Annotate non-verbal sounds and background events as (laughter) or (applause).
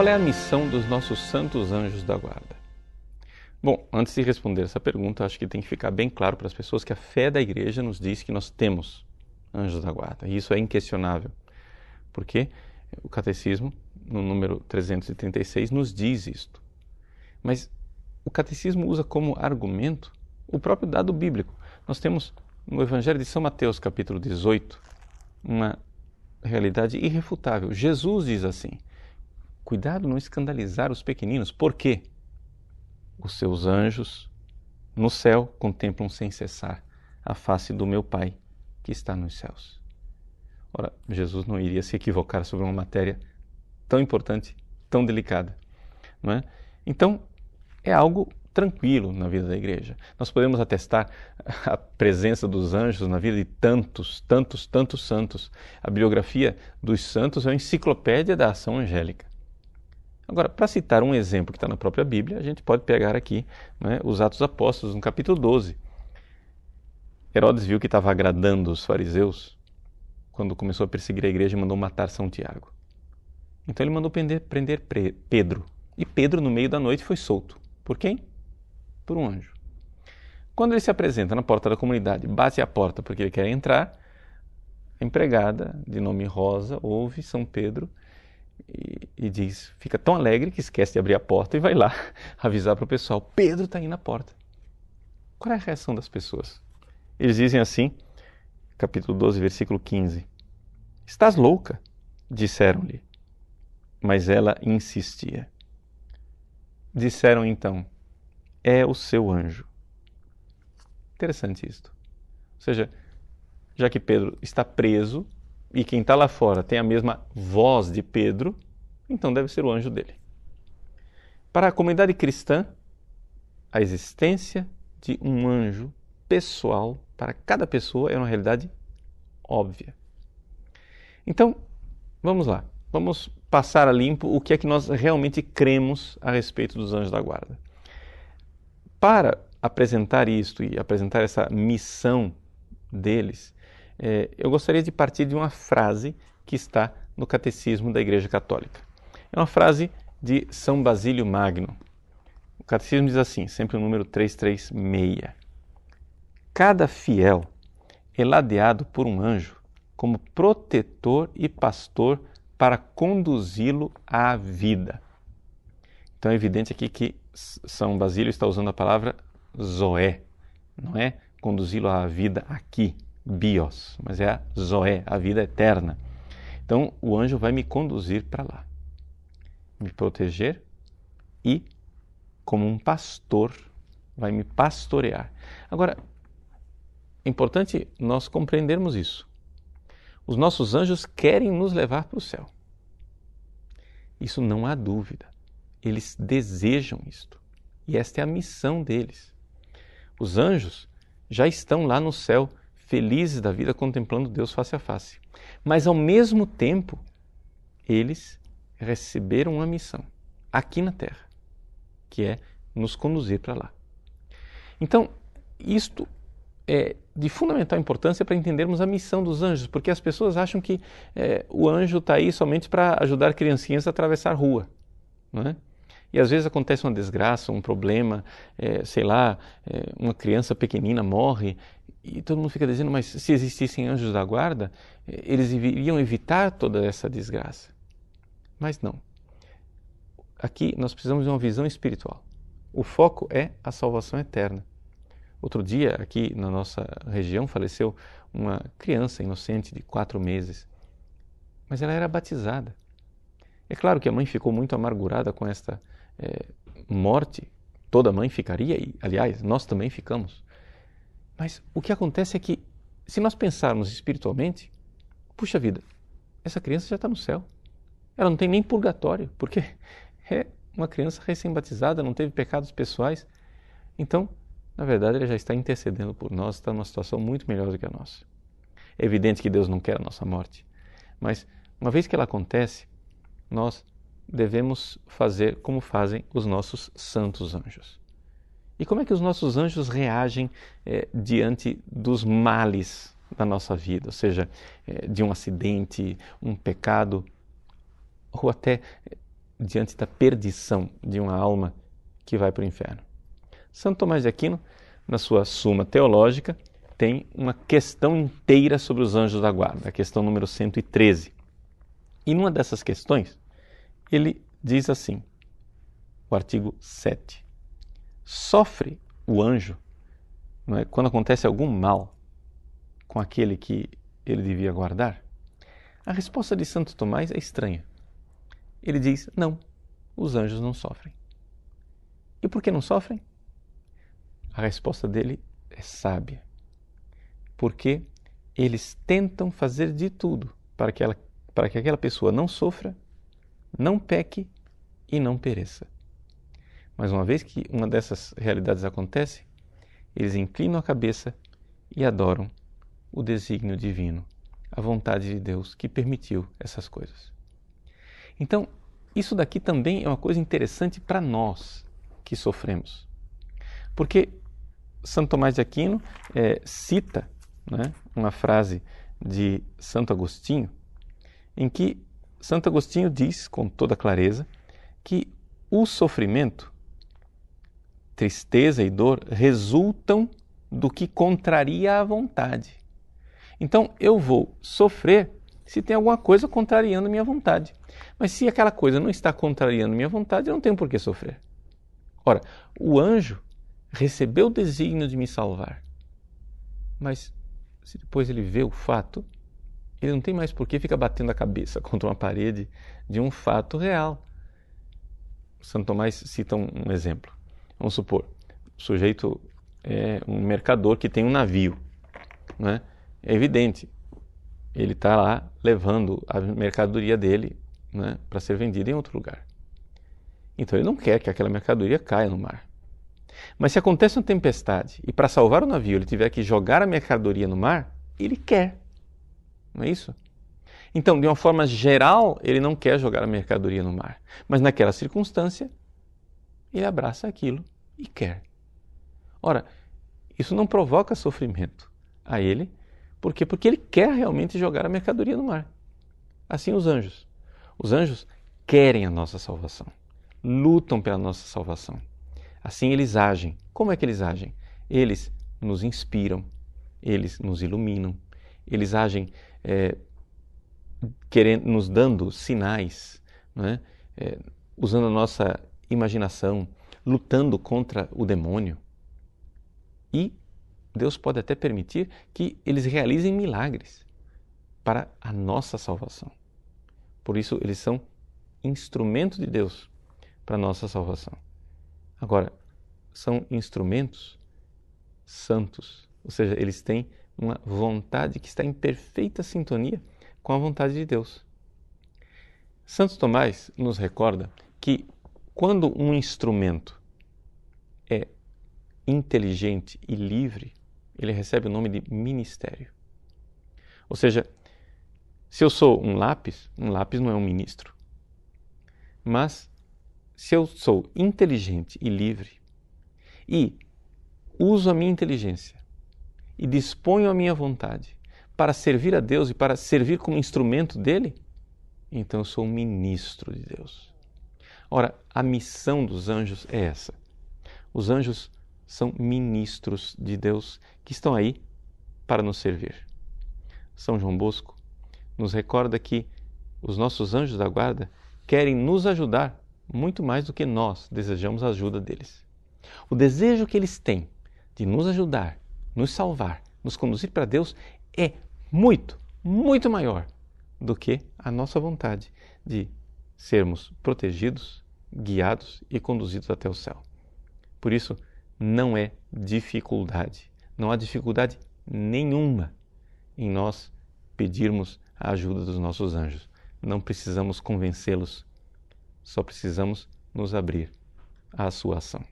qual é a missão dos nossos santos anjos da guarda? Bom, antes de responder essa pergunta, acho que tem que ficar bem claro para as pessoas que a fé da igreja nos diz que nós temos anjos da guarda. E isso é inquestionável. Porque o catecismo, no número 336, nos diz isto. Mas o catecismo usa como argumento o próprio dado bíblico. Nós temos no Evangelho de São Mateus, capítulo 18, uma realidade irrefutável. Jesus diz assim: Cuidado não escandalizar os pequeninos. Por quê? Os seus anjos no céu contemplam sem cessar a face do meu Pai que está nos céus. Ora, Jesus não iria se equivocar sobre uma matéria tão importante, tão delicada, não é? Então, é algo tranquilo na vida da igreja. Nós podemos atestar a presença dos anjos na vida de tantos, tantos, tantos santos. A biografia dos santos é uma enciclopédia da ação angélica. Agora, para citar um exemplo que está na própria Bíblia, a gente pode pegar aqui né, os Atos Apóstolos, no capítulo 12. Herodes viu que estava agradando os fariseus quando começou a perseguir a igreja e mandou matar São Tiago. Então ele mandou prender, prender Pedro. E Pedro, no meio da noite, foi solto. Por quem? Por um anjo. Quando ele se apresenta na porta da comunidade, bate a porta porque ele quer entrar, a empregada, de nome Rosa, ouve São Pedro e, e, diz, fica tão alegre que esquece de abrir a porta e vai lá (laughs) avisar para o pessoal: Pedro está aí na porta. Qual é a reação das pessoas? Eles dizem assim, capítulo 12, versículo 15: Estás louca? disseram-lhe. Mas ela insistia. Disseram então: É o seu anjo. Interessante isto. Ou seja, já que Pedro está preso, e quem está lá fora tem a mesma voz de Pedro, então deve ser o anjo dele. Para a comunidade cristã, a existência de um anjo pessoal para cada pessoa é uma realidade óbvia. Então, vamos lá. Vamos passar a limpo o que é que nós realmente cremos a respeito dos anjos da guarda. Para apresentar isto e apresentar essa missão deles, é, eu gostaria de partir de uma frase que está no Catecismo da Igreja Católica. É uma frase de São Basílio Magno. O Catecismo diz assim, sempre o número 336. Cada fiel é ladeado por um anjo como protetor e pastor para conduzi-lo à vida. Então é evidente aqui que São Basílio está usando a palavra zoé, não é conduzi-lo à vida aqui, bios, mas é a zoé, a vida eterna. Então o anjo vai me conduzir para lá, me proteger e, como um pastor, vai me pastorear. Agora, é importante nós compreendermos isso. Os nossos anjos querem nos levar para o céu. Isso não há dúvida. Eles desejam isto. E esta é a missão deles. Os anjos já estão lá no céu felizes da vida contemplando Deus face a face. Mas ao mesmo tempo, eles receberam uma missão aqui na terra, que é nos conduzir para lá. Então, isto é de fundamental importância para entendermos a missão dos anjos, porque as pessoas acham que é, o anjo está aí somente para ajudar criancinhas a atravessar a rua, não é? E às vezes acontece uma desgraça, um problema, é, sei lá, é, uma criança pequenina morre e todo mundo fica dizendo, mas se existissem anjos da guarda, eles iriam evitar toda essa desgraça. Mas não. Aqui nós precisamos de uma visão espiritual. O foco é a salvação eterna. Outro dia, aqui na nossa região, faleceu uma criança inocente de quatro meses, mas ela era batizada. É claro que a mãe ficou muito amargurada com esta é, morte. Toda mãe ficaria, e aliás, nós também ficamos. Mas o que acontece é que, se nós pensarmos espiritualmente, puxa vida, essa criança já está no céu. Ela não tem nem purgatório, porque é uma criança recém-batizada, não teve pecados pessoais. Então, na verdade, ela já está intercedendo por nós, está numa situação muito melhor do que a nossa. É evidente que Deus não quer a nossa morte, mas uma vez que ela acontece, nós devemos fazer como fazem os nossos santos anjos. E como é que os nossos anjos reagem é, diante dos males da nossa vida, ou seja, é, de um acidente, um pecado, ou até diante da perdição de uma alma que vai para o inferno. Santo Tomás de Aquino, na sua Suma Teológica, tem uma questão inteira sobre os anjos da guarda, a questão número 113. E numa dessas questões, ele diz assim, o artigo 7. Sofre o anjo é? quando acontece algum mal com aquele que ele devia guardar? A resposta de Santo Tomás é estranha. Ele diz: não, os anjos não sofrem. E por que não sofrem? A resposta dele é sábia. Porque eles tentam fazer de tudo para que, ela, para que aquela pessoa não sofra, não peque e não pereça. Mas uma vez que uma dessas realidades acontece, eles inclinam a cabeça e adoram o desígnio divino, a vontade de Deus que permitiu essas coisas. Então, isso daqui também é uma coisa interessante para nós que sofremos. Porque Santo Tomás de Aquino é, cita né, uma frase de Santo Agostinho, em que Santo Agostinho diz com toda clareza que o sofrimento, tristeza e dor resultam do que contraria a vontade. Então eu vou sofrer se tem alguma coisa contrariando minha vontade. Mas se aquela coisa não está contrariando minha vontade, eu não tenho por que sofrer. Ora, o anjo recebeu o desígnio de me salvar. Mas se depois ele vê o fato, ele não tem mais por que ficar batendo a cabeça (laughs) contra uma parede de um fato real. Santo Tomás cita um, exemplo. Vamos supor, o sujeito é um mercador que tem um navio. Né? É evidente, ele está lá levando a mercadoria dele né, para ser vendida em outro lugar. Então ele não quer que aquela mercadoria caia no mar. Mas se acontece uma tempestade e para salvar o navio ele tiver que jogar a mercadoria no mar, ele quer. Não é isso? Então, de uma forma geral, ele não quer jogar a mercadoria no mar. Mas naquela circunstância, ele abraça aquilo e quer. Ora, isso não provoca sofrimento a ele por quê? Porque ele quer realmente jogar a mercadoria no mar. Assim os anjos. Os anjos querem a nossa salvação, lutam pela nossa salvação. Assim eles agem. Como é que eles agem? Eles nos inspiram, eles nos iluminam, eles agem é, querendo, nos dando sinais, é? É, usando a nossa imaginação, lutando contra o demônio. E Deus pode até permitir que eles realizem milagres para a nossa salvação. Por isso, eles são instrumentos de Deus para a nossa salvação. Agora, são instrumentos santos, ou seja, eles têm uma vontade que está em perfeita sintonia com a vontade de Deus. Santo Tomás nos recorda que quando um instrumento é inteligente e livre, ele recebe o nome de ministério. Ou seja, se eu sou um lápis, um lápis não é um ministro. Mas se eu sou inteligente e livre e uso a minha inteligência e disponho a minha vontade para servir a Deus e para servir como instrumento dele, então eu sou um ministro de Deus. Ora, a missão dos anjos é essa. Os anjos são ministros de Deus que estão aí para nos servir. São João Bosco nos recorda que os nossos anjos da guarda querem nos ajudar muito mais do que nós desejamos a ajuda deles. O desejo que eles têm de nos ajudar, nos salvar, nos conduzir para Deus é muito, muito maior do que a nossa vontade de sermos protegidos, guiados e conduzidos até o céu. Por isso, não é dificuldade. Não há dificuldade nenhuma em nós pedirmos a ajuda dos nossos anjos. Não precisamos convencê-los, só precisamos nos abrir à sua ação.